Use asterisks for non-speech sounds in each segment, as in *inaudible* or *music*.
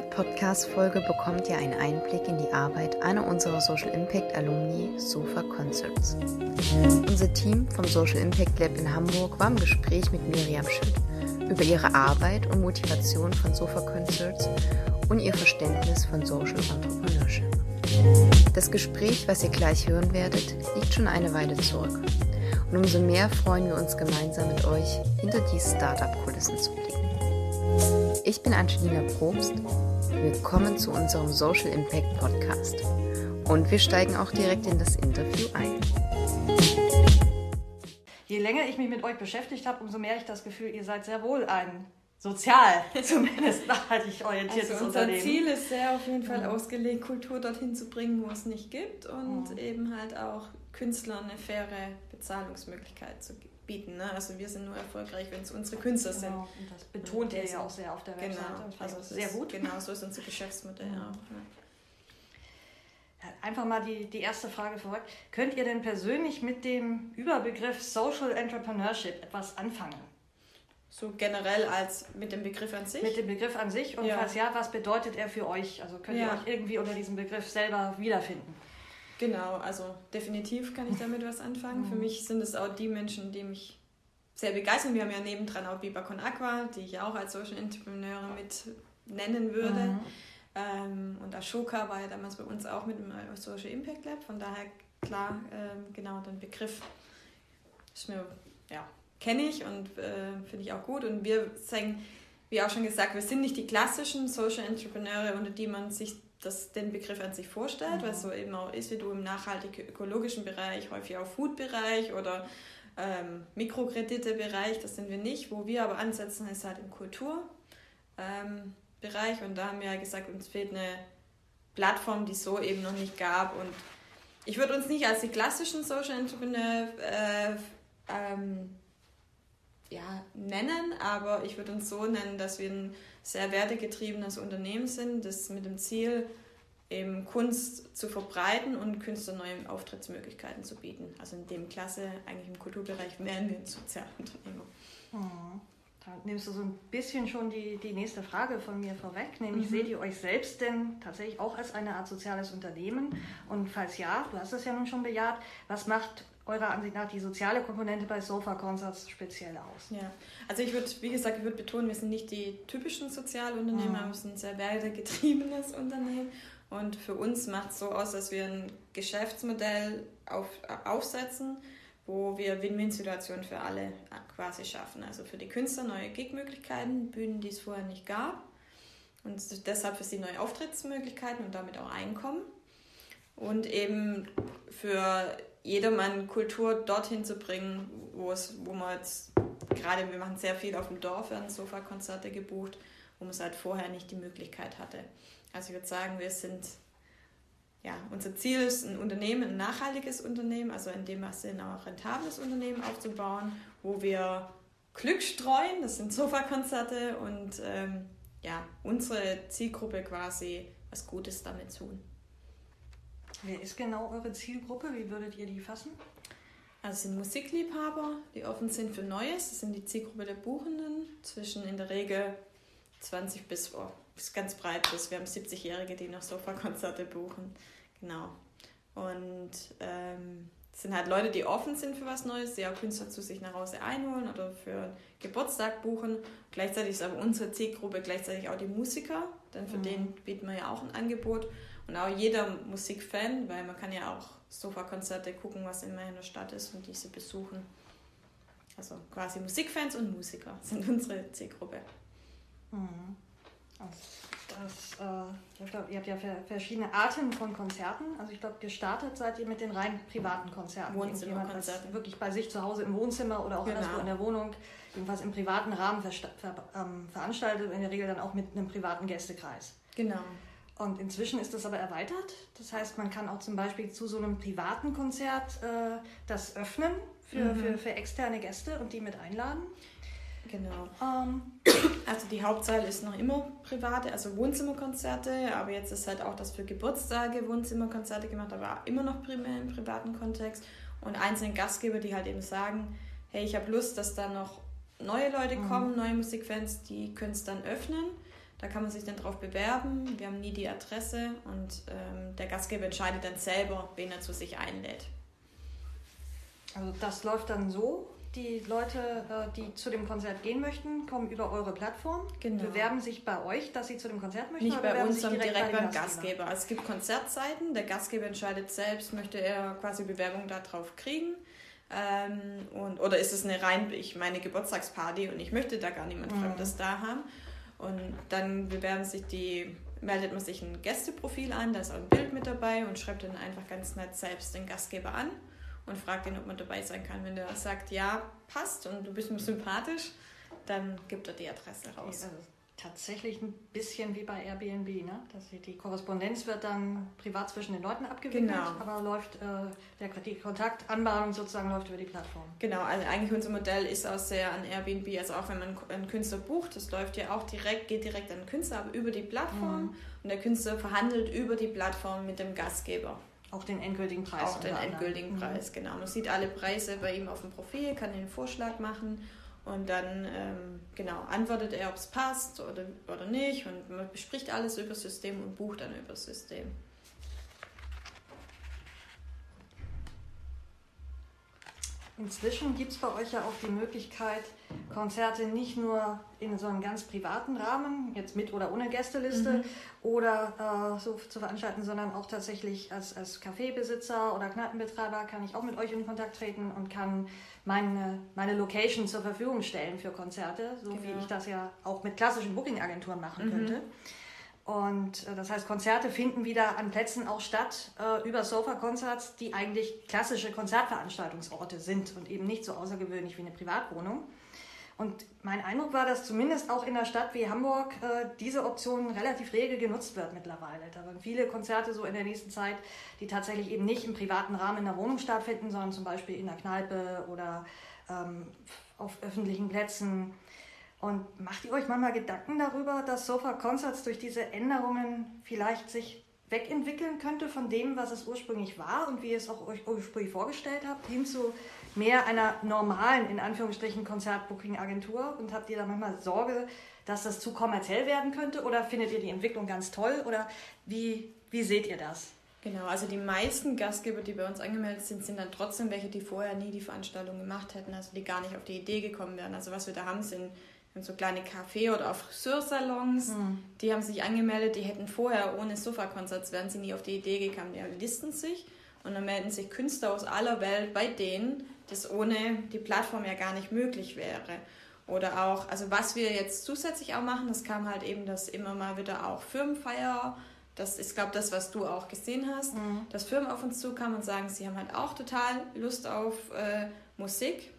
dieser Podcast-Folge bekommt ihr einen Einblick in die Arbeit einer unserer Social Impact Alumni, Sofa Concerts. Unser Team vom Social Impact Lab in Hamburg war im Gespräch mit Miriam Schütt über ihre Arbeit und Motivation von Sofa Concerts und ihr Verständnis von Social Entrepreneurship. Das Gespräch, was ihr gleich hören werdet, liegt schon eine Weile zurück. Und umso mehr freuen wir uns gemeinsam mit euch, hinter die Startup-Kulissen zu blicken. Ich bin Angelina Probst. Willkommen zu unserem Social Impact Podcast. Und wir steigen auch direkt in das Interview ein. Je länger ich mich mit euch beschäftigt habe, umso mehr ich das Gefühl, ihr seid sehr wohl ein sozial, *laughs* zumindest nachhaltig orientiertes also unser Unternehmen. Ziel ist sehr auf jeden Fall ausgelegt, Kultur dorthin zu bringen, wo es nicht gibt und Mhm. eben halt auch Künstlern eine faire Bezahlungsmöglichkeit zu bieten. Ne? Also wir sind nur erfolgreich, wenn es unsere Künstler sind. Genau, und das betont ihr ja auch sehr auf der Webseite. Genau, also sehr ist, gut. Genau, so ist unser Geschäftsmodell *laughs* auch. Ja. Ja, Einfach mal die, die erste Frage vorweg. Könnt ihr denn persönlich mit dem Überbegriff Social Entrepreneurship etwas anfangen? So generell als mit dem Begriff an sich. Mit dem Begriff an sich und Ja. falls ja, was bedeutet er für euch? Also könnt ihr Ja. euch irgendwie unter diesem Begriff selber wiederfinden? Genau, also definitiv kann ich damit was anfangen. Für Mhm. mich sind es auch die Menschen, die mich sehr begeistern. Wir haben ja nebendran auch Biber Con Aqua, die ich auch als Social Entrepreneure mit nennen würde. Mhm. Ähm, und Ashoka war ja damals bei uns auch mit dem Social Impact Lab. Von daher klar, ähm, genau, den Begriff ist mir, ja, kenne ich und äh, finde ich auch gut. Und wir sagen, wie auch schon gesagt, wir sind nicht die klassischen Social Entrepreneure, unter die man sich das, den Begriff an sich vorstellt, Mhm. weil es so eben auch ist, wie du im nachhaltigen ökologischen Bereich, häufig auch Food-Bereich oder ähm, Mikrokredite-Bereich, das sind wir nicht. Wo wir aber ansetzen, ist halt im Kultur. Ähm, und da haben wir ja gesagt, uns fehlt eine Plattform, die es so eben noch nicht gab und ich würde uns nicht als die klassischen Social Entrepreneur äh, ähm, ja, nennen, aber ich würde uns so nennen, dass wir ein sehr wertegetriebenes Unternehmen sind, das mit dem Ziel, eben Kunst zu verbreiten und Künstler neue Auftrittsmöglichkeiten zu bieten. Also in dem Klasse, eigentlich im Kulturbereich, wären wir ein Sozialunternehmer. Mhm. Da nimmst du so ein bisschen schon die, die nächste Frage von mir vorweg, nämlich Mhm. seht ihr euch selbst denn tatsächlich auch als eine Art soziales Unternehmen? Und falls ja, du hast es ja nun schon bejaht, was macht eurer Ansicht nach die soziale Komponente bei Sofa Concerts speziell aus? Ja, also ich würde, wie gesagt, ich würde betonen, wir sind nicht die typischen Sozialunternehmer, Mhm. wir sind ein sehr wertegetriebenes *laughs* Unternehmen. Und für uns macht es so aus, dass wir ein Geschäftsmodell auf, aufsetzen, wo wir Win-Win-Situationen für alle quasi schaffen. Also für die Künstler neue Gig-Möglichkeiten, Bühnen, die es vorher nicht gab. Und deshalb für sie neue Auftrittsmöglichkeiten und damit auch Einkommen. Und eben für jedermann Kultur dorthin zu bringen, wo es, wo man jetzt, gerade wir machen sehr viel auf dem Dorf, werden Sofa-Konzerte gebucht, wo man es halt vorher nicht die Möglichkeit hatte. Also ich würde sagen, wir sind, ja, unser Ziel ist ein Unternehmen, ein nachhaltiges Unternehmen, also in dem Sinne auch rentables Unternehmen aufzubauen, wo wir Glück streuen, das sind Sofa-Konzerte und ähm, ja, unsere Zielgruppe quasi was Gutes damit tun. Wer ist genau eure Zielgruppe? Wie würdet ihr die fassen? Also es sind Musikliebhaber, die offen sind für Neues. Das sind die Zielgruppe der Buchenden zwischen in der Regel 20 bis, oh, bis ganz breit bis. Wir haben 70-Jährige, die noch Sofakonzerte buchen. Genau. Und ähm, es sind halt Leute, die offen sind für was Neues, die auch Künstler zu sich nach Hause einholen oder für Geburtstag buchen. Gleichzeitig ist aber unsere Zielgruppe gleichzeitig auch die Musiker, denn für Mhm. den bieten wir ja auch ein Angebot. Und auch jeder Musikfan, weil man kann ja auch Sofakonzerte gucken, was immer in der Stadt ist und diese besuchen. Also quasi Musikfans und Musiker *laughs* sind unsere Zielgruppe. Mhm. Das, das, äh, ich glaub, ihr habt ja ver- verschiedene Arten von Konzerten. Also ich glaube, gestartet seid ihr mit den rein privaten Konzerten. Wohnzimmerkonzerte. Irgendjemand das Wirklich bei sich zu Hause im Wohnzimmer oder auch Genau. anderswo in der Wohnung, jedenfalls im privaten Rahmen versta- ver ähm, veranstaltet, in der Regel dann auch mit einem privaten Gästekreis. Genau. Und inzwischen ist das aber erweitert. Das heißt, man kann auch zum Beispiel zu so einem privaten Konzert äh, das öffnen für, Mhm. für, für externe Gäste und die mit einladen. Genau. Ähm, Also die Hauptzahl ist noch immer private, also Wohnzimmerkonzerte, aber jetzt ist halt auch das für Geburtstage Wohnzimmerkonzerte gemacht, aber immer noch primär im privaten Kontext. Und einzelne Gastgeber, die halt eben sagen, hey, ich habe Lust, dass da noch neue Leute Mhm. kommen, neue Musikfans, die können es dann öffnen. Da kann man sich dann drauf bewerben. Wir haben nie die Adresse und ähm, der Gastgeber entscheidet dann selber, wen er zu sich einlädt. Also das läuft dann so, die Leute, äh, die zu dem Konzert gehen möchten, kommen über eure Plattform, genau. bewerben sich bei euch, dass sie zu dem Konzert möchten? Nicht bei uns, sondern direkt, direkt beim Gastgeber. Gastgeber. Es gibt Konzertseiten, der Gastgeber entscheidet selbst, möchte er quasi Bewerbung darauf kriegen. Ähm, und, oder ist es eine rein, ich meine Geburtstagsparty und ich möchte da gar niemand mhm. Fremdes da haben. Und dann bewerben sich die, meldet man sich ein Gästeprofil an, da ist auch ein Bild mit dabei und schreibt dann einfach ganz nett selbst den Gastgeber an und fragt ihn, ob man dabei sein kann. Wenn der sagt, ja, passt und du bist mir sympathisch, dann gibt er die Adresse raus. Also tatsächlich ein bisschen wie bei Airbnb, ne? Dass die Korrespondenz wird dann privat zwischen den Leuten abgewickelt, genau. aber läuft äh, der, die Kontaktanbahnung sozusagen läuft über die Plattform. Genau, also eigentlich unser Modell ist auch sehr an Airbnb, also auch wenn man einen Künstler bucht, das läuft ja auch direkt, geht direkt an den Künstler, aber über die Plattform mhm. und der Künstler verhandelt über die Plattform mit dem Gastgeber. Auch den endgültigen Preis. Auch den endgültigen anderen. Preis, genau. Man sieht alle Preise bei ihm auf dem Profil, kann den Vorschlag machen und dann ähm, genau antwortet er, ob es passt oder, oder nicht und man bespricht alles über das System und bucht dann über das System. Inzwischen gibt es bei euch ja auch die Möglichkeit, Konzerte nicht nur in so einem ganz privaten Rahmen, jetzt mit oder ohne Gästeliste, mhm. oder äh, so zu veranstalten, sondern auch tatsächlich als, als Kaffeebesitzer oder Kneipenbetreiber kann ich auch mit euch in Kontakt treten und kann meine, meine Location zur Verfügung stellen für Konzerte, so genau. wie ich das ja auch mit klassischen Booking-Agenturen machen mhm. könnte. Und äh, das heißt, Konzerte finden wieder an Plätzen auch statt äh, über Sofa-Concerts, die eigentlich klassische Konzertveranstaltungsorte sind und eben nicht so außergewöhnlich wie eine Privatwohnung. Und mein Eindruck war, dass zumindest auch in einer Stadt wie Hamburg äh, diese Option relativ rege genutzt wird mittlerweile. Da waren viele Konzerte so in der nächsten Zeit, die tatsächlich eben nicht im privaten Rahmen in der Wohnung stattfinden, sondern zum Beispiel in der Kneipe oder ähm, auf öffentlichen Plätzen. Und macht ihr euch manchmal Gedanken darüber, dass Sofa Concerts durch diese Änderungen vielleicht sich wegentwickeln könnte von dem, was es ursprünglich war und wie ihr es auch euch ursprünglich vorgestellt habt, hin zu mehr einer normalen, in Anführungsstrichen, Konzertbooking-Agentur? Und habt ihr da manchmal Sorge, dass das zu kommerziell werden könnte? Oder findet ihr die Entwicklung ganz toll? Oder wie, wie seht ihr das? Genau, also die meisten Gastgeber, die bei uns angemeldet sind, sind dann trotzdem welche, die vorher nie die Veranstaltung gemacht hätten, also die gar nicht auf die Idee gekommen wären. Also was wir da haben, sind so kleine Café- oder Friseursalons, mhm. die haben sich angemeldet, die hätten vorher ohne Sofa-Konzerts, wären sie nie auf die Idee gekommen, die listen sich und dann melden sich Künstler aus aller Welt bei denen, das ohne die Plattform ja gar nicht möglich wäre. Oder auch, also was wir jetzt zusätzlich auch machen, das kam halt eben, dass immer mal wieder auch Firmenfeier, das ist, glaube das, was du auch gesehen hast, mhm. dass Firmen auf uns zukamen und sagen, sie haben halt auch total Lust auf äh, Musik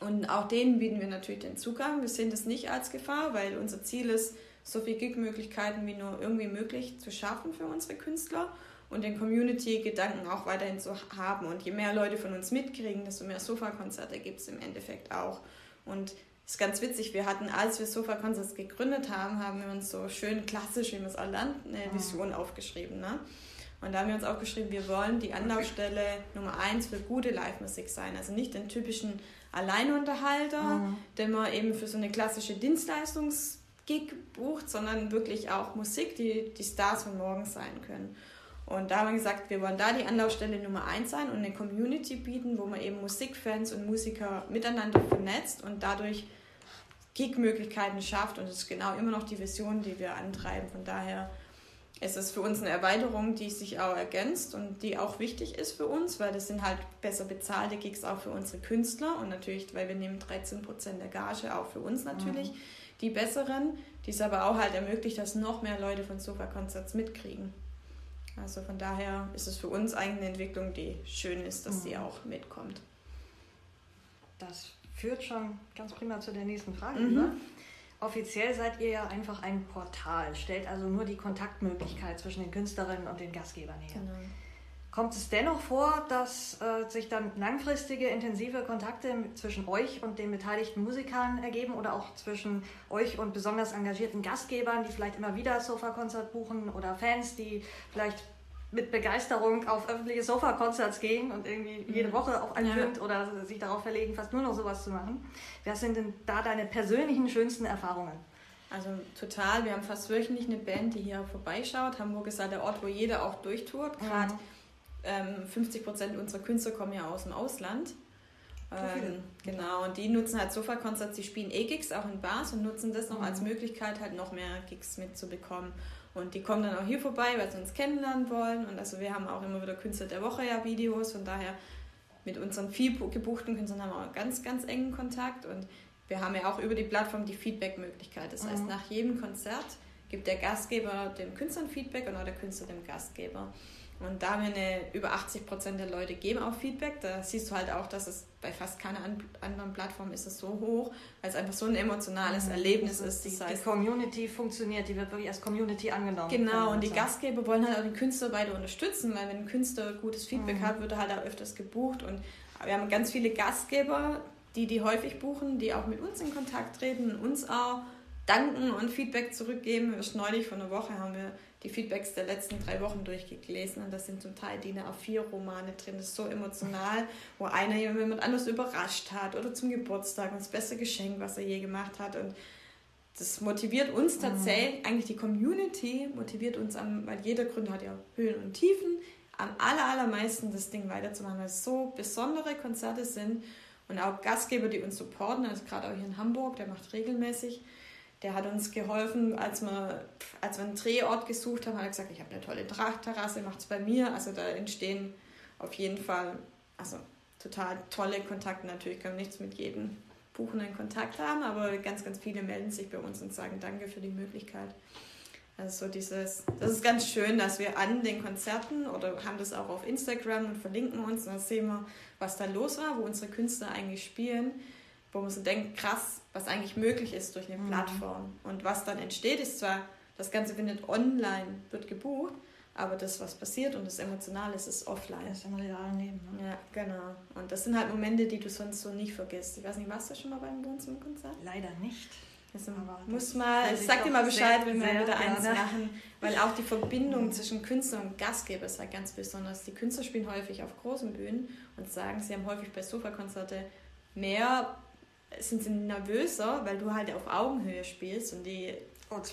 und auch denen bieten wir natürlich den Zugang. Wir sehen das nicht als Gefahr, weil unser Ziel ist, so viele Gig-Möglichkeiten wie nur irgendwie möglich zu schaffen für unsere Künstler und den Community-Gedanken auch weiterhin zu haben. Und je mehr Leute von uns mitkriegen, desto mehr Sofa-Konzerte gibt es im Endeffekt auch. Und es ist ganz witzig, wir hatten, als wir Sofa Concerts gegründet haben, haben wir uns so schön klassisch, wie man es auch lernt, eine Vision aufgeschrieben. Ne? Und da haben wir uns auch geschrieben, wir wollen die Anlaufstelle Nummer eins für gute Live-Musik sein. Also nicht den typischen Alleinunterhalter, mhm. den man eben für so eine klassische Dienstleistungsgig bucht, sondern wirklich auch Musik, die die Stars von morgen sein können. Und da haben wir gesagt, wir wollen da die Anlaufstelle Nummer eins sein und eine Community bieten, wo man eben Musikfans und Musiker miteinander vernetzt und dadurch Gig-Möglichkeiten schafft. Und das ist genau immer noch die Vision, die wir antreiben. Von daher es ist für uns eine Erweiterung, die sich auch ergänzt und die auch wichtig ist für uns, weil das sind halt besser bezahlte Gigs auch für unsere Künstler und natürlich, weil wir nehmen 13 Prozent der Gage auch für uns natürlich, mhm. die besseren, die es aber auch halt ermöglicht, dass noch mehr Leute von Sofa Concerts mitkriegen. Also von daher ist es für uns eigentlich eine Entwicklung, die schön ist, dass mhm. sie auch mitkommt. Das führt schon ganz prima zu der nächsten Frage mhm. über. Offiziell seid ihr ja einfach ein Portal, stellt also nur die Kontaktmöglichkeit zwischen den Künstlerinnen und den Gastgebern her. Genau. Kommt es dennoch vor, dass äh, sich dann langfristige, intensive Kontakte zwischen euch und den beteiligten Musikern ergeben oder auch zwischen euch und besonders engagierten Gastgebern, die vielleicht immer wieder Sofa-Konzert buchen oder Fans, die vielleicht mit Begeisterung auf öffentliche Sofa-Concerts gehen und irgendwie jede mhm. Woche auf einen ja. Wind oder sich darauf verlegen, fast nur noch sowas zu machen. Was sind denn da deine persönlichen schönsten Erfahrungen? Also total. Wir haben fast wöchentlich eine Band, die hier vorbeischaut. Hamburg ist ja der Ort, wo jeder auch durchtourt. Gerade mhm. ähm, 50 Prozent unserer Künstler kommen ja aus dem Ausland. Ähm, genau, und die nutzen halt Sofa-Konzerts, die spielen eh Gigs auch in Bars und nutzen das noch mhm. als Möglichkeit, halt noch mehr Gigs mitzubekommen. Und die kommen dann auch hier vorbei, weil sie uns kennenlernen wollen. Und also wir haben auch immer wieder Künstler der Woche ja Videos, von daher mit unseren viel gebuchten Künstlern haben wir auch ganz, ganz engen Kontakt. Und wir haben ja auch über die Plattform die Feedback-Möglichkeit. Das mhm. heißt, nach jedem Konzert gibt der Gastgeber dem Künstlern Feedback und auch der Künstler dem Gastgeber. Und da haben wir eine, über 80 Prozent der Leute geben auch Feedback. Da siehst du halt auch, dass es bei fast keiner anderen Plattform ist es so hoch, weil es einfach so ein emotionales mhm. Erlebnis ist. Die, heißt, die Community funktioniert, die wird wirklich als Community angenommen. Genau, und die Gastgeber wollen halt auch den Künstler weiter unterstützen, weil wenn ein Künstler gutes Feedback mhm. hat, wird er halt auch öfters gebucht. Und wir haben ganz viele Gastgeber, die die häufig buchen, die auch mit uns in Kontakt treten, uns auch danken und Feedback zurückgeben. Erst neulich vor einer Woche haben wir die Feedbacks der letzten drei Wochen durchgelesen und da sind zum Teil DIN A4-Romane drin. Das ist so emotional, wo einer jemand anders überrascht hat oder zum Geburtstag und das beste Geschenk, was er je gemacht hat. Und das motiviert uns mhm. tatsächlich, eigentlich die Community motiviert uns, am, weil jeder Gründer hat ja Höhen und Tiefen, am aller, allermeisten das Ding weiterzumachen, weil es so besondere Konzerte sind und auch Gastgeber, die uns supporten, also gerade auch hier in Hamburg, der macht regelmäßig der hat uns geholfen, als wir, als wir einen Drehort gesucht haben, hat er gesagt, ich habe eine tolle Trachtterrasse, es bei mir. Also da entstehen auf jeden Fall also total tolle Kontakte. Natürlich können wir nichts mit jedem buchenden Kontakt haben, aber ganz, ganz viele melden sich bei uns und sagen Danke für die Möglichkeit. Also so dieses, das ist ganz schön, dass wir an den Konzerten oder haben das auch auf Instagram und verlinken uns und dann sehen wir, was da los war, wo unsere Künstler eigentlich spielen wo man so denkt, krass, was eigentlich möglich ist durch eine mhm. Plattform. Und was dann entsteht, ist zwar, das Ganze findet online, wird gebucht, aber das, was passiert und das Emotionale ist, ist offline. Das ist im realen Leben. Ne? Ja, genau. Und das sind halt Momente, die du sonst so nicht vergisst. Ich weiß nicht, warst du schon mal beim Wohnzimmerkonzert? Leider nicht. Also muss mal, ich sag dir mal Bescheid, wenn wir wieder eins machen, weil auch die Verbindung mhm. zwischen Künstler und Gastgeber ist halt ganz besonders. Die Künstler spielen häufig auf großen Bühnen und sagen, sie haben häufig bei Sofa-Konzerte mehr sind sie nervöser, weil du halt auf Augenhöhe spielst und die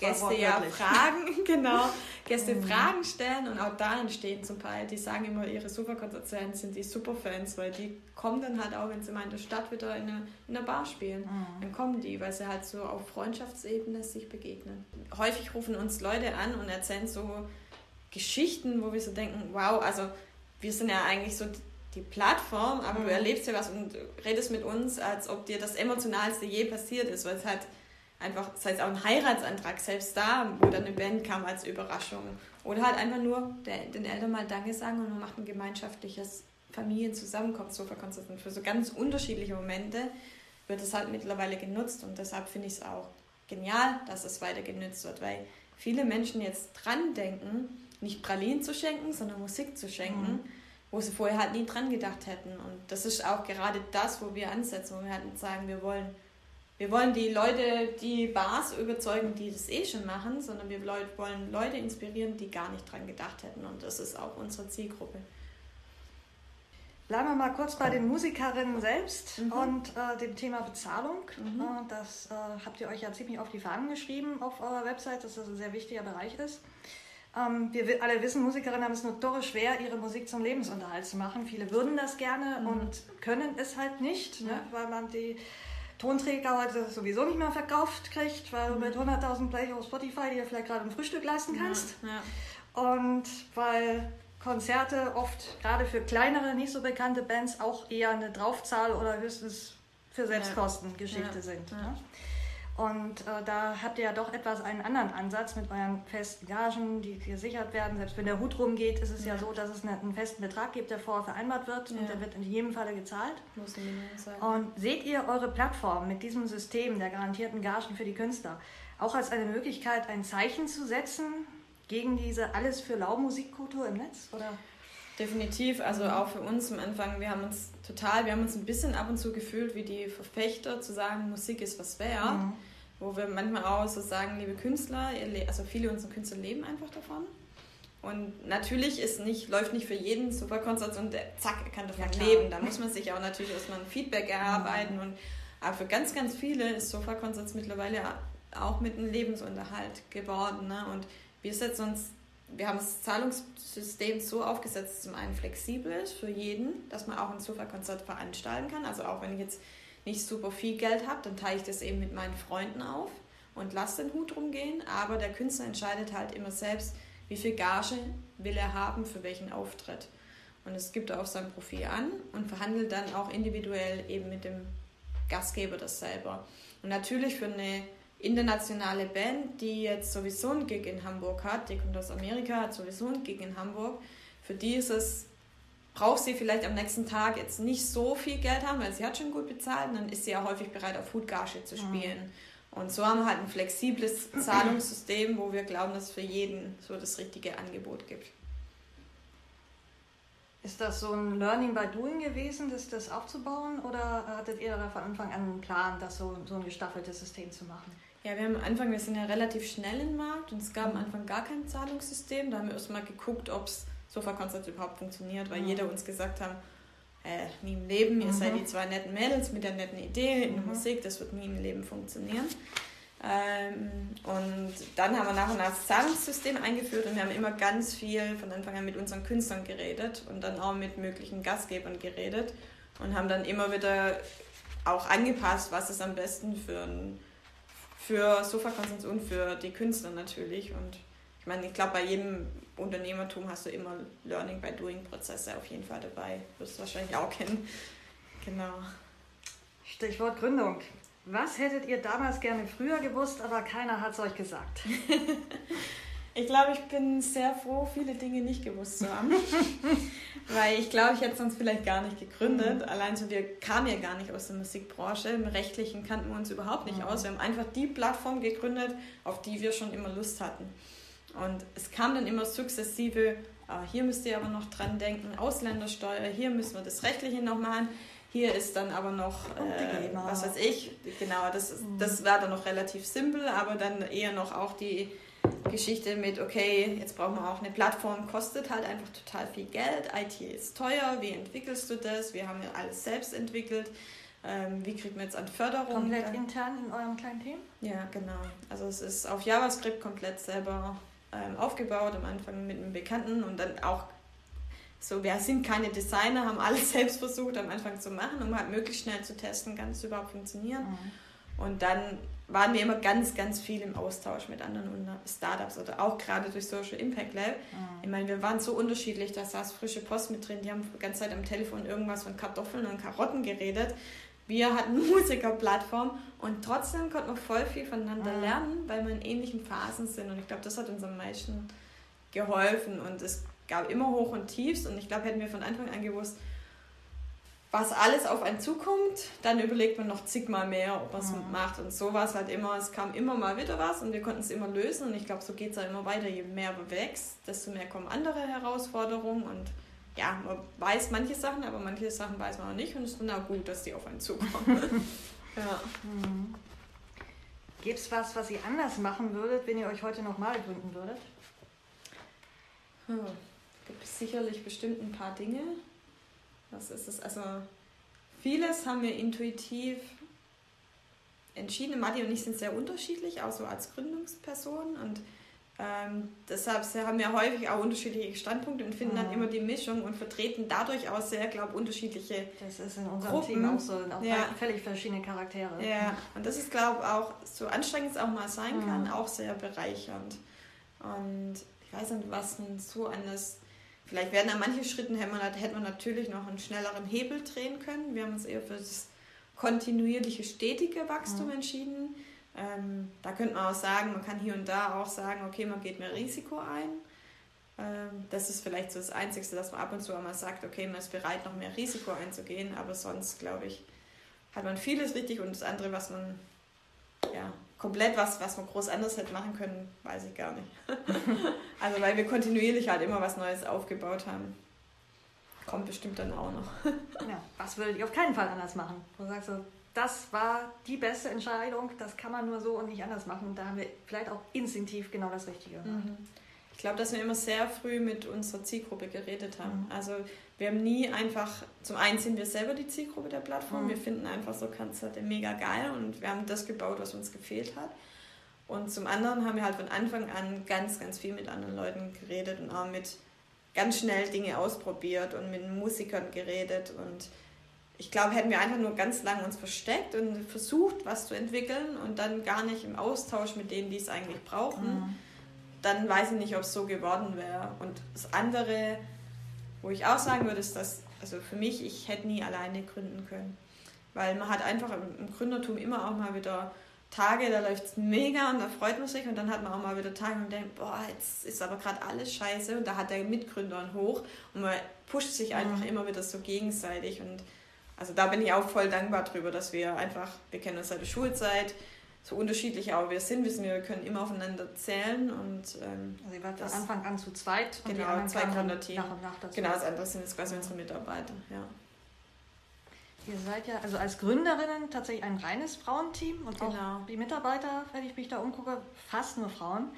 Gäste ja Fragen, *laughs* genau, Gäste mhm. Fragen stellen und auch da entstehen zum Teil, die sagen immer, ihre Superkonzerten sind die Superfans, weil die kommen dann halt auch, wenn sie mal in der Stadt wieder in einer, in einer Bar spielen, mhm. dann kommen die, weil sie halt so auf Freundschaftsebene sich begegnen. Häufig rufen uns Leute an und erzählen so Geschichten, wo wir so denken, wow, also wir sind ja eigentlich so die Plattform, aber mhm. du erlebst ja was und redest mit uns, als ob dir das Emotionalste je passiert ist, weil es halt einfach, das heißt auch ein Heiratsantrag, selbst da, wo dann eine Band kam als Überraschung. Oder halt einfach nur der, den Eltern mal Danke sagen und man macht ein gemeinschaftliches Familienzusammenkommen, Sofa-Konzert. Und für so ganz unterschiedliche Momente wird es halt mittlerweile genutzt und deshalb finde ich es auch genial, dass es weiter genutzt wird, weil viele Menschen jetzt dran denken, nicht Pralinen zu schenken, sondern Musik zu schenken. Mhm wo sie vorher halt nie dran gedacht hätten. Und das ist auch gerade das, wo wir ansetzen, wo wir halt sagen, wir wollen, wir wollen die Leute, die Bars überzeugen, die das eh schon machen, sondern wir wollen Leute inspirieren, die gar nicht dran gedacht hätten. Und das ist auch unsere Zielgruppe. Bleiben wir mal kurz bei den Musikerinnen selbst mhm. und äh, dem Thema Bezahlung. Mhm. Äh, das äh, habt ihr euch ja ziemlich auf die Fahnen geschrieben auf eurer Website, dass das ein sehr wichtiger Bereich ist. Ähm, wir alle wissen, Musikerinnen haben es notorisch schwer, ihre Musik zum Lebensunterhalt zu machen. Viele würden das gerne mhm. und können es halt nicht, ja. ne, weil man die Tonträger heute sowieso nicht mehr verkauft kriegt, weil du mit 100.000 Play auf Spotify dir vielleicht gerade ein Frühstück leisten kannst. Ja. Ja. Und weil Konzerte oft gerade für kleinere, nicht so bekannte Bands auch eher eine Draufzahl oder höchstens für Selbstkostengeschichte sind. Ne? Und äh, da habt ihr ja doch etwas einen anderen Ansatz mit euren festen Gagen, die gesichert werden. Selbst wenn der Hut rumgeht, ist es ja, ja so, dass es einen festen Betrag gibt, der vorher vereinbart wird ja. und der wird in jedem Falle gezahlt. Muss sein. Und seht ihr eure Plattform mit diesem System der garantierten Gagen für die Künstler auch als eine Möglichkeit, ein Zeichen zu setzen gegen diese alles für Lau-Musikkultur im Netz? Oder? Definitiv, also mhm. auch für uns am Anfang, wir haben uns total, wir haben uns ein bisschen ab und zu gefühlt wie die Verfechter zu sagen, Musik ist was wert, mhm. wo wir manchmal auch so sagen, liebe Künstler, also viele unserer Künstler leben einfach davon. Und natürlich ist nicht, läuft nicht für jeden Superkonzert und zack, er kann davon ja, leben. Da muss man sich auch natürlich erstmal ein Feedback erarbeiten. Mhm. Und aber für ganz, ganz viele ist Sofa-Konzerts mittlerweile auch mit einem Lebensunterhalt geworden. Ne? Und wir setzen uns, wir haben das Zahlungssystem so aufgesetzt, dass es zum einen flexibel ist für jeden, dass man auch ein Sofa-Konzert veranstalten kann. Also auch wenn ich jetzt nicht super viel Geld habe, dann teile ich das eben mit meinen Freunden auf und lasse den Hut rumgehen. Aber der Künstler entscheidet halt immer selbst, wie viel Gage will er haben für welchen Auftritt. Und es gibt er auf seinem Profil an und verhandelt dann auch individuell eben mit dem Gastgeber das selber. Und natürlich für eine internationale Band, die jetzt sowieso einen Gig in Hamburg hat, die kommt aus Amerika, hat sowieso einen Gig in Hamburg, für die ist es, braucht sie vielleicht am nächsten Tag jetzt nicht so viel Geld haben, weil sie hat schon gut bezahlt und dann ist sie ja häufig bereit, auf Hutgage zu spielen. Mhm. Und so haben wir halt ein flexibles Zahlungssystem, wo wir glauben, dass es für jeden so das richtige Angebot gibt. Ist das so ein Learning by Doing gewesen, das, das aufzubauen? Oder hattet ihr da von Anfang an einen Plan, das so, so ein gestaffeltes System zu machen? Ja, wir haben am Anfang, wir sind ja relativ schnell im Markt und es gab am Anfang gar kein Zahlungssystem. Da haben wir erstmal geguckt, ob es Sofa-Konzert überhaupt funktioniert, weil mhm. jeder uns gesagt hat, äh, nie im Leben, ihr mhm. seid die zwei netten Mädels mit der netten Idee in der mhm. Musik, das wird nie im Leben funktionieren. Ähm, und dann haben wir nach und nach das Zahlungssystem eingeführt und wir haben immer ganz viel von Anfang an mit unseren Künstlern geredet und dann auch mit möglichen Gastgebern geredet und haben dann immer wieder auch angepasst, was ist am besten für, für Sofa-Konsens und für die Künstler natürlich. Und ich meine, ich glaube, bei jedem Unternehmertum hast du immer Learning by Doing Prozesse auf jeden Fall dabei. Wirst du wahrscheinlich auch kennen. Genau. Stichwort Gründung. Was hättet ihr damals gerne früher gewusst, aber keiner hat es euch gesagt? *laughs* ich glaube, ich bin sehr froh, viele Dinge nicht gewusst zu haben. *laughs* Weil ich glaube, ich hätte sonst vielleicht gar nicht gegründet. Mhm. Allein so, wir kamen ja gar nicht aus der Musikbranche. Im Rechtlichen kannten wir uns überhaupt nicht mhm. aus. Wir haben einfach die Plattform gegründet, auf die wir schon immer Lust hatten. Und es kam dann immer sukzessive, ah, hier müsst ihr aber noch dran denken, Ausländersteuer, hier müssen wir das Rechtliche noch machen. Hier ist dann aber noch, äh, was weiß ich, genau, das, mhm. das war dann noch relativ simpel, aber dann eher noch auch die Geschichte mit, okay, jetzt brauchen wir auch eine Plattform, kostet halt einfach total viel Geld, IT ist teuer, wie entwickelst du das? Wir haben ja alles selbst entwickelt. Ähm, wie kriegt man jetzt an Förderung? Komplett intern in eurem kleinen Team? Ja, genau. Also es ist auf JavaScript komplett selber ähm, aufgebaut, am Anfang mit einem Bekannten und dann auch so, wir sind keine Designer, haben alles *laughs* selbst versucht am Anfang zu machen, um halt möglichst schnell zu testen, kann es überhaupt funktionieren. Mhm. Und dann waren wir immer ganz, ganz viel im Austausch mit anderen Startups oder auch gerade durch Social Impact Lab. Mhm. Ich meine, wir waren so unterschiedlich, da saß frische Post mit drin, die haben die ganze Zeit am Telefon irgendwas von Kartoffeln und Karotten geredet. Wir hatten *laughs* Musikerplattform und trotzdem konnte man voll viel voneinander mhm. lernen, weil wir in ähnlichen Phasen sind. Und ich glaube, das hat uns am meisten geholfen. Und es gab immer Hoch und Tiefs und ich glaube, hätten wir von Anfang an gewusst, was alles auf einen zukommt, dann überlegt man noch zigmal mehr, ob man es mhm. macht. Und so war es halt immer, es kam immer mal wieder was und wir konnten es immer lösen. Und ich glaube, so geht es ja immer weiter. Je mehr man wächst, desto mehr kommen andere Herausforderungen. Und ja, man weiß manche Sachen, aber manche Sachen weiß man auch nicht. Und es ist dann auch gut, dass die auf einen zukommen. *laughs* ja. Mhm. Gibt es was, was ihr anders machen würdet, wenn ihr euch heute nochmal gründen würdet? Hm gibt es sicherlich bestimmt ein paar Dinge. Was ist es? Also vieles haben wir intuitiv entschieden. Matti und ich sind sehr unterschiedlich, auch so als Gründungsperson. Und ähm, deshalb haben wir häufig auch unterschiedliche Standpunkte und finden mhm. dann immer die Mischung und vertreten dadurch auch sehr, glaube ich, unterschiedliche Das ist in unserem Gruppen. Team auch so, auch ja. völlig verschiedene Charaktere. Ja, und das ist, glaube ich, auch, so anstrengend es auch mal sein mhm. kann, auch sehr bereichernd. Und ich weiß nicht, was so an das Vielleicht werden an manchen Schritten hätte man, hätte man natürlich noch einen schnelleren Hebel drehen können. Wir haben uns eher für das kontinuierliche, stetige Wachstum mhm. entschieden. Ähm, da könnte man auch sagen, man kann hier und da auch sagen, okay, man geht mehr Risiko ein. Ähm, das ist vielleicht so das Einzige, dass man ab und zu einmal sagt, okay, man ist bereit, noch mehr Risiko einzugehen. Aber sonst, glaube ich, hat man vieles richtig und das andere, was man ja, komplett was, was man groß anders hätte machen können, weiß ich gar nicht. *laughs* also weil wir kontinuierlich halt immer was Neues aufgebaut haben. Kommt bestimmt dann auch noch. *laughs* ja, was würdet ihr auf keinen Fall anders machen? Wo sagst du, das war die beste Entscheidung, das kann man nur so und nicht anders machen. Und da haben wir vielleicht auch instinktiv genau das Richtige gemacht. Mhm. Ich glaube, dass wir immer sehr früh mit unserer Zielgruppe geredet haben. Mhm. Also wir haben nie einfach, zum einen sind wir selber die Zielgruppe der Plattform, mhm. wir finden einfach so Konzerte mega geil und wir haben das gebaut, was uns gefehlt hat. Und zum anderen haben wir halt von Anfang an ganz, ganz viel mit anderen Leuten geredet und auch mit ganz schnell Dinge ausprobiert und mit Musikern geredet. Und ich glaube, hätten wir einfach nur ganz lange uns versteckt und versucht, was zu entwickeln und dann gar nicht im Austausch mit denen, die es eigentlich brauchen, mhm. Dann weiß ich nicht, ob es so geworden wäre. Und das andere, wo ich auch sagen würde, ist, dass, also für mich, ich hätte nie alleine gründen können. Weil man hat einfach im Gründertum immer auch mal wieder Tage, da läuft es mega und da freut man sich und dann hat man auch mal wieder Tage und denkt, boah, jetzt ist aber gerade alles scheiße und da hat der Mitgründer einen hoch und man pusht sich einfach mhm. immer wieder so gegenseitig und also da bin ich auch voll dankbar drüber, dass wir einfach, wir kennen uns seit der Schulzeit, so unterschiedlich auch wir sind, wissen wir, wir können immer aufeinander zählen und ähm, also ihr wart von Anfang an zu zweit und genau, zwei Gründerteam. Nach und nach dazu. Genau, das andere sind jetzt quasi unsere Mitarbeiter, ja. Ihr seid ja also als Gründerinnen tatsächlich ein reines Frauenteam und auch genau. die Mitarbeiter, wenn ich mich da umgucke, fast nur Frauen.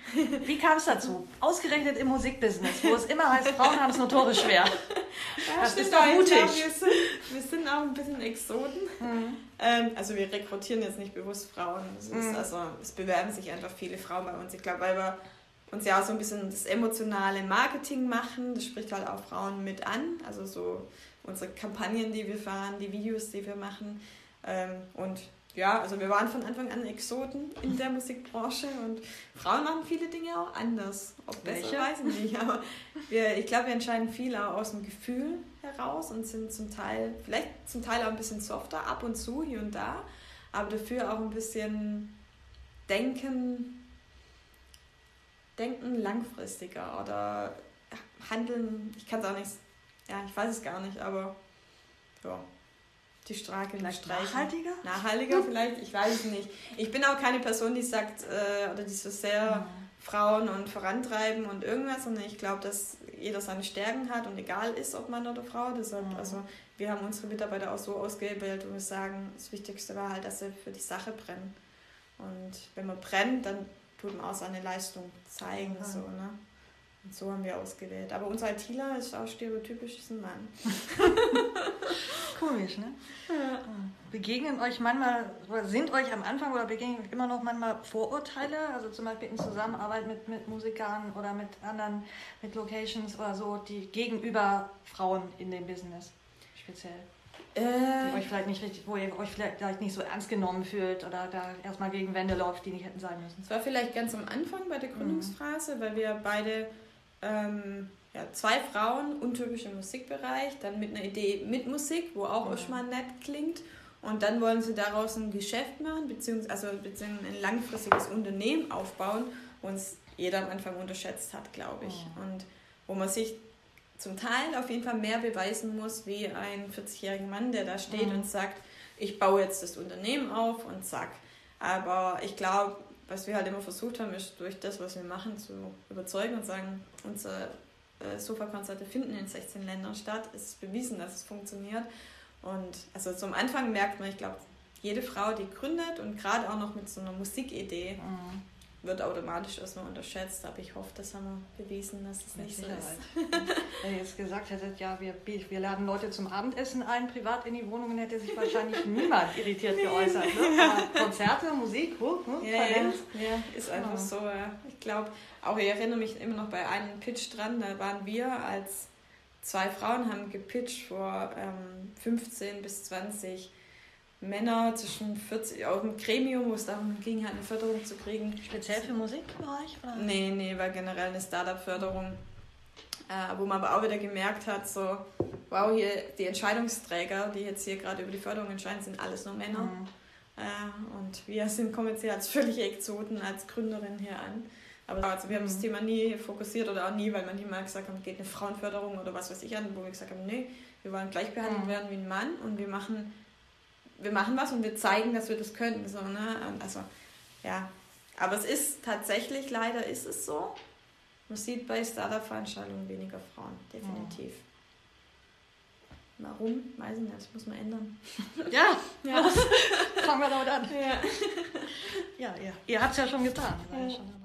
Wie kam es dazu? Ausgerechnet im Musikbusiness, wo es immer heißt, Frauen haben es notorisch schwer. *laughs* Ja, das ist doch mutig. Wir, sind, wir sind auch ein bisschen Exoten. Mhm. Ähm, also wir rekrutieren jetzt nicht bewusst Frauen. Es, mhm. also, es bewerben sich einfach viele Frauen bei uns. Ich glaube, weil wir uns ja auch so ein bisschen das emotionale Marketing machen. Das spricht halt auch Frauen mit an. Also so unsere Kampagnen, die wir fahren, die Videos, die wir machen. Ähm, und ja, also wir waren von Anfang an Exoten in der *laughs* Musikbranche und Frauen machen viele Dinge auch anders. Ob besser, Welche? weiß ich nicht. Aber wir, ich glaube, wir entscheiden viel auch aus dem Gefühl heraus und sind zum Teil, vielleicht zum Teil auch ein bisschen softer, ab und zu, hier und da, aber dafür auch ein bisschen denken, denken langfristiger oder handeln, ich kann es auch nicht ja, ich weiß es gar nicht, aber ja, die vielleicht nachhaltiger? Nachhaltiger vielleicht, ich weiß es nicht. Ich bin auch keine Person, die sagt, äh, oder die so sehr mhm. Frauen und vorantreiben und irgendwas, sondern ich glaube, dass jeder seine Stärken hat und egal ist, ob Mann oder Frau. Deshalb, mhm. also wir haben unsere Mitarbeiter auch so ausgewählt und wir sagen, das Wichtigste war halt, dass sie für die Sache brennen. Und wenn man brennt, dann tut man auch seine Leistung zeigen. Mhm. So, ne? Und so haben wir ausgewählt. Aber unser ITler ist auch stereotypisch, ist ein Mann. *laughs* Komisch, ne? Ja. Begegnen euch manchmal, oder sind euch am Anfang oder begegnen immer noch manchmal Vorurteile? Also zum Beispiel in Zusammenarbeit mit, mit Musikern oder mit anderen, mit Locations oder so, die gegenüber Frauen in dem Business speziell? Äh, die euch vielleicht nicht richtig, wo ihr euch vielleicht nicht so ernst genommen fühlt oder da erstmal gegen Wände läuft, die nicht hätten sein müssen. Es war vielleicht ganz am Anfang bei der Gründungsphase, mhm. weil wir beide ähm, ja, zwei Frauen, untypisch im Musikbereich, dann mit einer Idee mit Musik, wo auch ja. mal nett klingt. Und dann wollen sie daraus ein Geschäft machen, beziehungsweise, also, beziehungsweise ein langfristiges Unternehmen aufbauen, wo uns jeder am Anfang unterschätzt hat, glaube ich. Ja. Und wo man sich zum Teil auf jeden Fall mehr beweisen muss, wie ein 40-jähriger Mann, der da steht mhm. und sagt, ich baue jetzt das Unternehmen auf und zack. Aber ich glaube, was wir halt immer versucht haben, ist durch das, was wir machen, zu überzeugen und sagen, unsere äh, Sofa-Konzerte finden in 16 Ländern statt. Es ist bewiesen, dass es funktioniert. Und also zum Anfang merkt man, ich glaube, jede Frau, die gründet und gerade auch noch mit so einer Musikidee, mhm wird automatisch erstmal unterschätzt, aber ich hoffe, das haben wir bewiesen, dass es nicht so ist. *laughs* Wenn ihr jetzt gesagt hättet, ja, wir, wir laden Leute zum Abendessen ein, privat in die Wohnungen, hätte sich wahrscheinlich *laughs* niemand irritiert nee. geäußert. Ne? *laughs* Konzerte, Musik, huh, huh, ja, ja, ja, ist einfach ja. so. Ja. Ich glaube, auch ich erinnere mich immer noch bei einem Pitch dran, da waren wir als zwei Frauen, haben gepitcht vor ähm, 15 bis 20 Männer zwischen 40, aus dem Gremium, wo es darum ging, halt eine Förderung zu kriegen. Speziell für Musikbereich? Oder? Nee, nee, war generell eine Startup-Förderung. Äh, wo man aber auch wieder gemerkt hat, so, wow, hier die Entscheidungsträger, die jetzt hier gerade über die Förderung entscheiden, sind alles nur Männer. Mhm. Äh, und wir sind, kommen jetzt hier als völlige Exoten, als Gründerin hier an. Aber also wir haben mhm. das Thema nie fokussiert oder auch nie, weil man immer gesagt hat, geht eine Frauenförderung oder was weiß ich an, wo wir gesagt haben, nee, wir wollen gleich behandelt mhm. werden wie ein Mann und wir machen wir machen was und wir zeigen, dass wir das können. So, ne? Also, ja. Aber es ist tatsächlich, leider ist es so. Man sieht bei Startup-Veranstaltungen weniger Frauen, definitiv. Oh. Warum? Weiß ich nicht, das muss man ändern. *laughs* Ja, ja. *laughs* fangen wir damit an. Ja, ja ihr, ihr habt es ja schon getan. Ja. Schon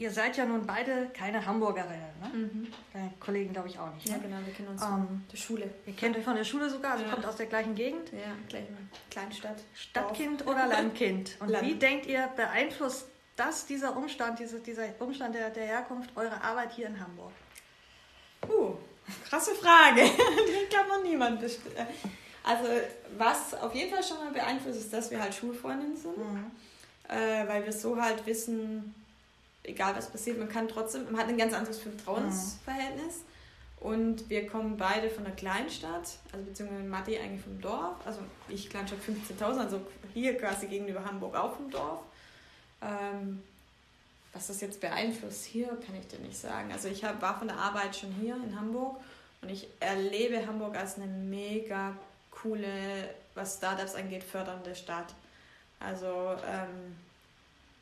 ihr seid ja nun beide keine Hamburgerinnen, ne? Mhm. Deine Kollegen glaube ich auch nicht. Ja, ne? genau, wir kennen uns von um, der Schule. Ihr kennt euch von der Schule sogar, also ja. kommt aus der gleichen Gegend? Ja, gleiche Kleinstadt. Stadtkind Dorf. oder Landkind? *laughs* Und Land. wie denkt ihr, beeinflusst das, dieser Umstand, diese, dieser Umstand der, der Herkunft eurer Arbeit hier in Hamburg? Uh, krasse Frage. *laughs* Die glaube noch niemand. Äh, also was auf jeden Fall schon mal beeinflusst, ist, dass wir halt Schulfreundinnen sind. Mhm. Äh, weil wir so halt wissen, egal was passiert, man kann trotzdem, man hat ein ganz anderes Vertrauensverhältnis. Und wir kommen beide von einer Kleinstadt, also beziehungsweise Matti eigentlich vom Dorf. Also ich Kleinstadt 15.000, also hier quasi gegenüber Hamburg auch vom Dorf. Ähm, was das jetzt beeinflusst hier, kann ich dir nicht sagen. Also ich hab, war von der Arbeit schon hier in Hamburg und ich erlebe Hamburg als eine mega coole, was Startups angeht, fördernde Stadt. Also ähm,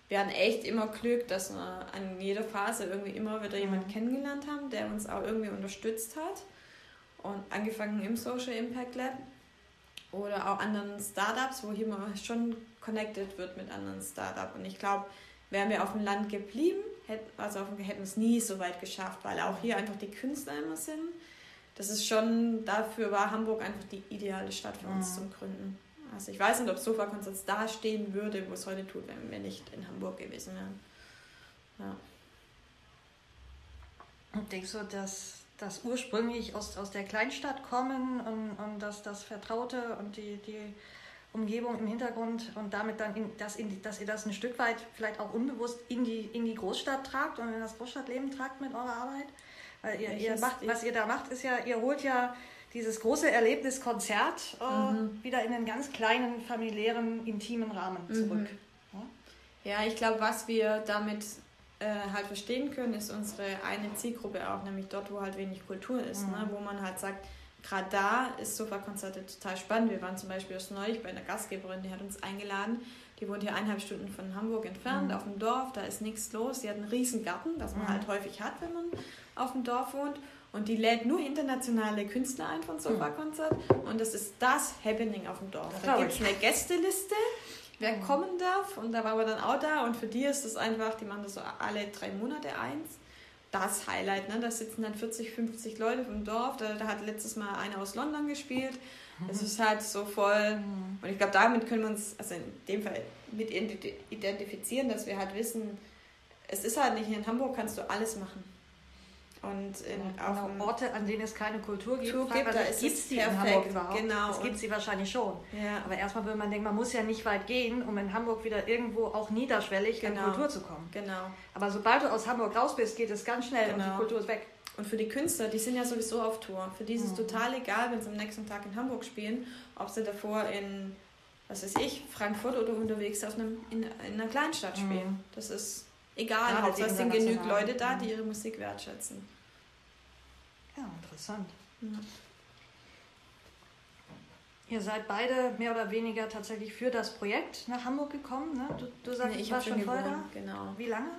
wir hatten echt immer Glück, dass wir an jeder Phase irgendwie immer wieder jemanden kennengelernt haben, der uns auch irgendwie unterstützt hat. Und angefangen im Social Impact Lab oder auch anderen Startups, wo hier mal schon connected wird mit anderen Startups. Und ich glaube, wären wir auf dem Land geblieben, hätten, also auf hätten wir es nie so weit geschafft, weil auch hier einfach die Künstler immer sind. Das ist schon, dafür war Hamburg einfach die ideale Stadt für uns mhm. zum Gründen. Also ich weiß nicht, ob Sofa Konzerts da stehen würde, wo es heute tut, wenn wir nicht in Hamburg gewesen wären. Ja. Und denkst du, dass das ursprünglich aus, aus der Kleinstadt kommen und, und dass das Vertraute und die, die Umgebung im Hintergrund und damit dann, in, das in, dass ihr das ein Stück weit vielleicht auch unbewusst in die, in die Großstadt tragt und in das Großstadtleben tragt mit eurer Arbeit? Weil ihr, ihr macht, was ihr da macht, ist ja, ihr holt ja dieses große Erlebniskonzert äh, mhm. wieder in einen ganz kleinen, familiären, intimen Rahmen mhm. zurück. Mhm. Ja? ja, ich glaube, was wir damit äh, halt verstehen können, ist unsere eine Zielgruppe auch, nämlich dort, wo halt wenig Kultur ist, ne? mhm. ne? wo man halt sagt, gerade da ist Sofa-Konzerte total spannend. Wir waren zum Beispiel erst neulich bei einer Gastgeberin, die hat uns eingeladen. Die wohnt hier eineinhalb Stunden von Hamburg entfernt, mhm. auf dem Dorf, da ist nichts los. Sie hat einen riesen Garten, das man mhm. halt häufig hat, wenn man auf dem Dorf wohnt. Und die lädt nur internationale Künstler ein von Sofa-Konzert. Und das ist das Happening auf dem Dorf. Da gibt es eine Gästeliste, wer mhm. kommen darf. Und da waren wir dann auch da. Und für die ist das einfach, die machen das so alle drei Monate eins. Das Highlight, ne? Da sitzen dann 40, 50 Leute vom Dorf. Da, da hat letztes Mal einer aus London gespielt. Es ist halt so voll. Mhm. Und ich glaube, damit können wir uns, also in dem Fall mit identifizieren, dass wir halt wissen, es ist halt nicht in Hamburg kannst du alles machen. Und in, ja, auch genau. Orte, an denen es keine Kultur gibt, Kultur gibt da ist es die perfekt. in Hamburg überhaupt? Genau. Es gibt sie wahrscheinlich schon. Ja. Aber erstmal würde man denken, man muss ja nicht weit gehen, um in Hamburg wieder irgendwo auch niederschwellig genau. in Kultur zu kommen. Genau. Aber sobald du aus Hamburg raus bist, geht es ganz schnell genau. und die genau. Kultur ist weg. Und für die Künstler, die sind ja sowieso auf Tour. Für die ist es mhm. total egal, wenn sie am nächsten Tag in Hamburg spielen, ob sie davor in, was weiß ich, Frankfurt oder unterwegs auf einem, in, in einer Kleinstadt mhm. spielen. Mhm. Das ist egal. Ja, Hauptsache es sind genügend Leute da, die ihre Musik wertschätzen. Ja, interessant. Ja. Ihr seid beide mehr oder weniger tatsächlich für das Projekt nach Hamburg gekommen. Ne? Du, du sagst, nee, ich war schon vorher da. Genau. Wie lange?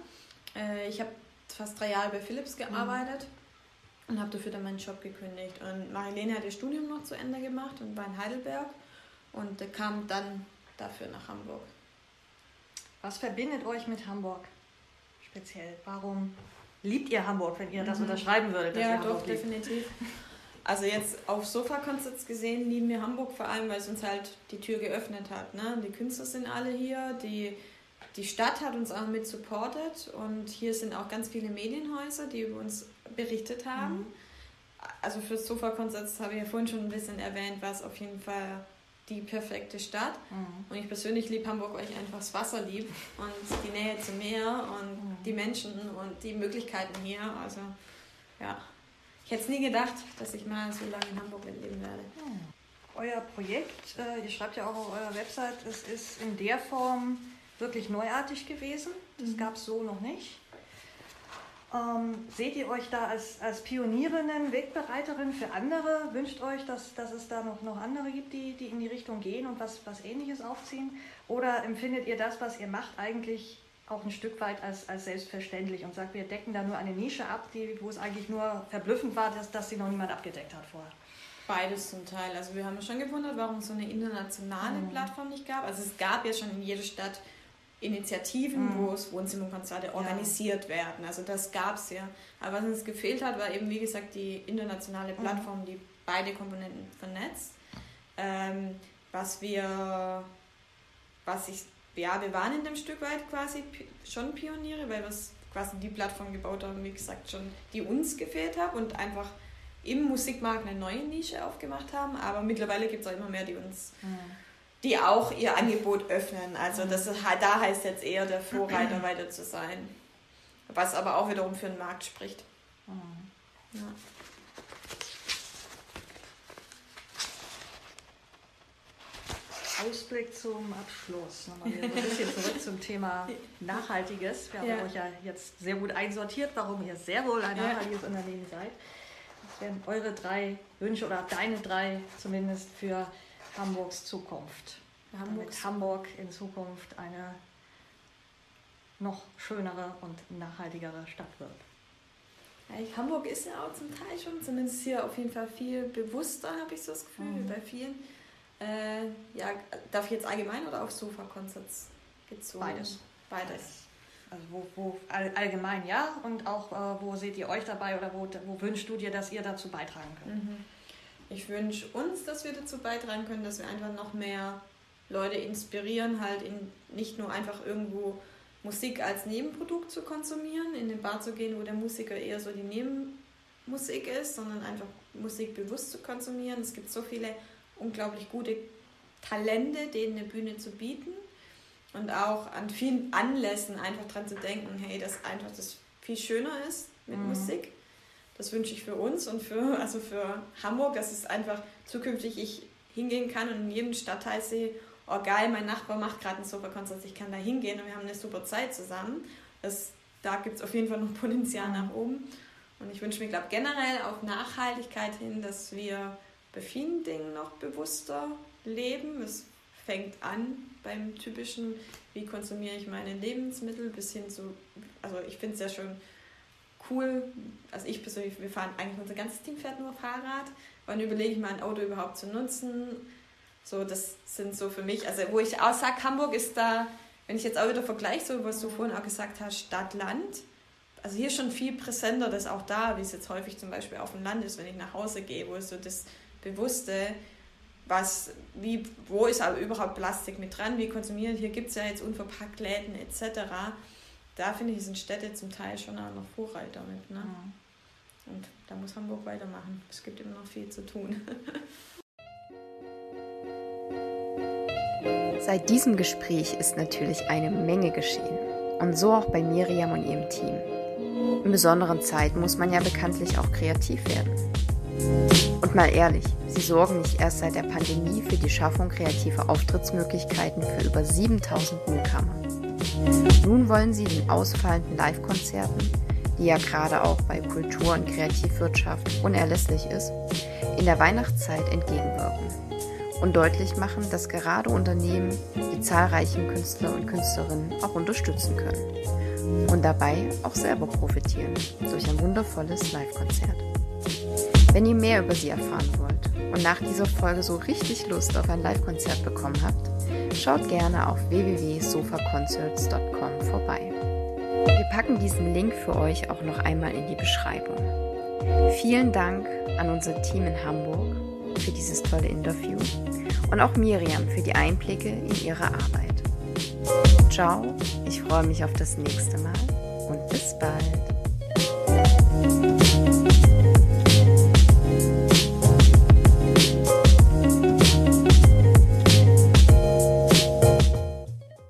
Äh, ich habe fast drei Jahre bei Philips gearbeitet mhm. und habe dafür dann meinen Job gekündigt. Und Marilene hat ihr Studium noch zu Ende gemacht und war in Heidelberg und kam dann dafür nach Hamburg. Was verbindet euch mit Hamburg speziell? Warum Liebt ihr Hamburg, wenn ihr das mhm. unterschreiben würdet? ja, doch, definitiv. Also jetzt auf Sofa-Konzerts gesehen lieben wir Hamburg vor allem, weil es uns halt die Tür geöffnet hat. Ne? Die Künstler sind alle hier, die, die Stadt hat uns auch mit supportet und hier sind auch ganz viele Medienhäuser, die über uns berichtet haben. Mhm. Also für Sofa-Konzerts habe ich ja vorhin schon ein bisschen erwähnt, war es auf jeden Fall die perfekte Stadt. Mhm. Und ich persönlich liebe Hamburg, weil ich einfach das Wasser liebe und die Nähe zum Meer und mhm. die Menschen und die Möglichkeiten hier. Also ja, ich hätte es nie gedacht, dass ich mal so lange in Hamburg leben werde. Mhm. Euer Projekt, äh, ihr schreibt ja auch auf eurer Website, es ist in der Form wirklich neuartig gewesen. Das mhm. gab es so noch nicht. Ähm, seht ihr euch da als, als Pionierinnen, Wegbereiterin für andere? Wünscht euch, dass, dass es da noch, noch andere gibt, die, die in die Richtung gehen und was, was Ähnliches aufziehen? Oder empfindet ihr das, was ihr macht, eigentlich auch ein Stück weit als, als selbstverständlich und sagt, wir decken da nur eine Nische ab, die, wo es eigentlich nur verblüffend war, dass, dass sie noch niemand abgedeckt hat vorher? Beides zum Teil. Also wir haben uns schon gewundert, warum es so eine internationale mhm. Plattform nicht gab. Also es gab ja schon in jeder Stadt Initiativen, mhm. wo Wohnzimmerkonzerte organisiert ja. werden. Also das gab es ja. Aber was uns gefehlt hat, war eben, wie gesagt, die internationale mhm. Plattform, die beide Komponenten vernetzt. Ähm, was wir, was ich ja, wir waren in dem Stück weit quasi schon Pioniere, weil wir quasi die Plattform gebaut haben, wie gesagt, schon, die uns gefehlt hat und einfach im Musikmarkt eine neue Nische aufgemacht haben. Aber mittlerweile gibt es auch immer mehr, die uns, mhm. Die auch ihr Angebot öffnen. Also das ist, da heißt jetzt eher der Vorreiter weiter zu sein. Was aber auch wiederum für den Markt spricht. Mhm. Ja. Ausblick zum Abschluss. Nochmal *laughs* ein bisschen zurück zum Thema Nachhaltiges. Wir haben ja. euch ja jetzt sehr gut einsortiert, warum ihr sehr wohl ein nachhaltiges ja. Unternehmen seid. Was wären eure drei Wünsche oder deine drei zumindest für Hamburgs Zukunft? Hamburgs. Damit Hamburg in Zukunft eine noch schönere und nachhaltigere Stadt wird. Hamburg ist ja auch zum Teil schon, zumindest hier auf jeden Fall viel bewusster, habe ich so das Gefühl, mhm. bei vielen äh, ja, darf ich jetzt allgemein oder auf Sofa-Concerts gezogen? Beides. Beides. Also wo, wo allgemein ja und auch äh, wo seht ihr euch dabei oder wo, wo wünschst du dir, dass ihr dazu beitragen könnt? Mhm. Ich wünsche uns, dass wir dazu beitragen können, dass wir einfach noch mehr Leute inspirieren, halt in, nicht nur einfach irgendwo Musik als Nebenprodukt zu konsumieren, in den Bar zu gehen, wo der Musiker eher so die Nebenmusik ist, sondern einfach Musik bewusst zu konsumieren. Es gibt so viele unglaublich gute Talente, denen eine Bühne zu bieten und auch an vielen Anlässen einfach dran zu denken, hey, dass einfach das viel schöner ist mit mhm. Musik. Das wünsche ich für uns und für, also für Hamburg, dass es einfach zukünftig ich hingehen kann und in jedem Stadtteil sehe, oh geil, mein Nachbar macht gerade ein super Konzert, ich kann da hingehen und wir haben eine super Zeit zusammen. Das, da gibt es auf jeden Fall noch Potenzial nach oben. Und ich wünsche mir, glaube generell auf Nachhaltigkeit hin, dass wir bei vielen Dingen noch bewusster leben. Es fängt an beim typischen, wie konsumiere ich meine Lebensmittel, bis hin zu, also ich finde es ja schon cool, also ich persönlich, wir fahren eigentlich, unser ganzes Team fährt nur Fahrrad. Wann überlege ich mal ein Auto überhaupt zu nutzen? So, das sind so für mich, also wo ich auch sage, Hamburg ist da, wenn ich jetzt auch wieder vergleiche, so was du vorhin auch gesagt hast, Stadt, Land, also hier schon viel präsenter das auch da, wie es jetzt häufig zum Beispiel auf dem Land ist, wenn ich nach Hause gehe, wo es so das Bewusste, was, wie, wo ist aber überhaupt Plastik mit dran, wie konsumieren, hier gibt es ja jetzt unverpackt Läden etc. Da finde ich, sind Städte zum Teil schon auch noch Vorreiter mit. Ne? Mhm. Und da muss Hamburg weitermachen. Es gibt immer noch viel zu tun. *laughs* Seit diesem Gespräch ist natürlich eine Menge geschehen. Und so auch bei Miriam und ihrem Team. In besonderen Zeiten muss man ja bekanntlich auch kreativ werden. Und mal ehrlich, sie sorgen nicht erst seit der Pandemie für die Schaffung kreativer Auftrittsmöglichkeiten für über 7000 Newcomer. Nun wollen sie den ausfallenden Live-Konzerten, die ja gerade auch bei Kultur- und Kreativwirtschaft unerlässlich ist, in der Weihnachtszeit entgegenwirken und deutlich machen, dass gerade Unternehmen die zahlreichen Künstler und Künstlerinnen auch unterstützen können und dabei auch selber profitieren durch ein wundervolles Live-Konzert. Wenn ihr mehr über sie erfahren wollt und nach dieser Folge so richtig Lust auf ein Live-Konzert bekommen habt, schaut gerne auf www.sofaconcerts.com vorbei. Wir packen diesen Link für euch auch noch einmal in die Beschreibung. Vielen Dank an unser Team in Hamburg für dieses tolle Interview und auch Miriam für die Einblicke in ihre Arbeit. Ciao, ich freue mich auf das nächste Mal und bis bald.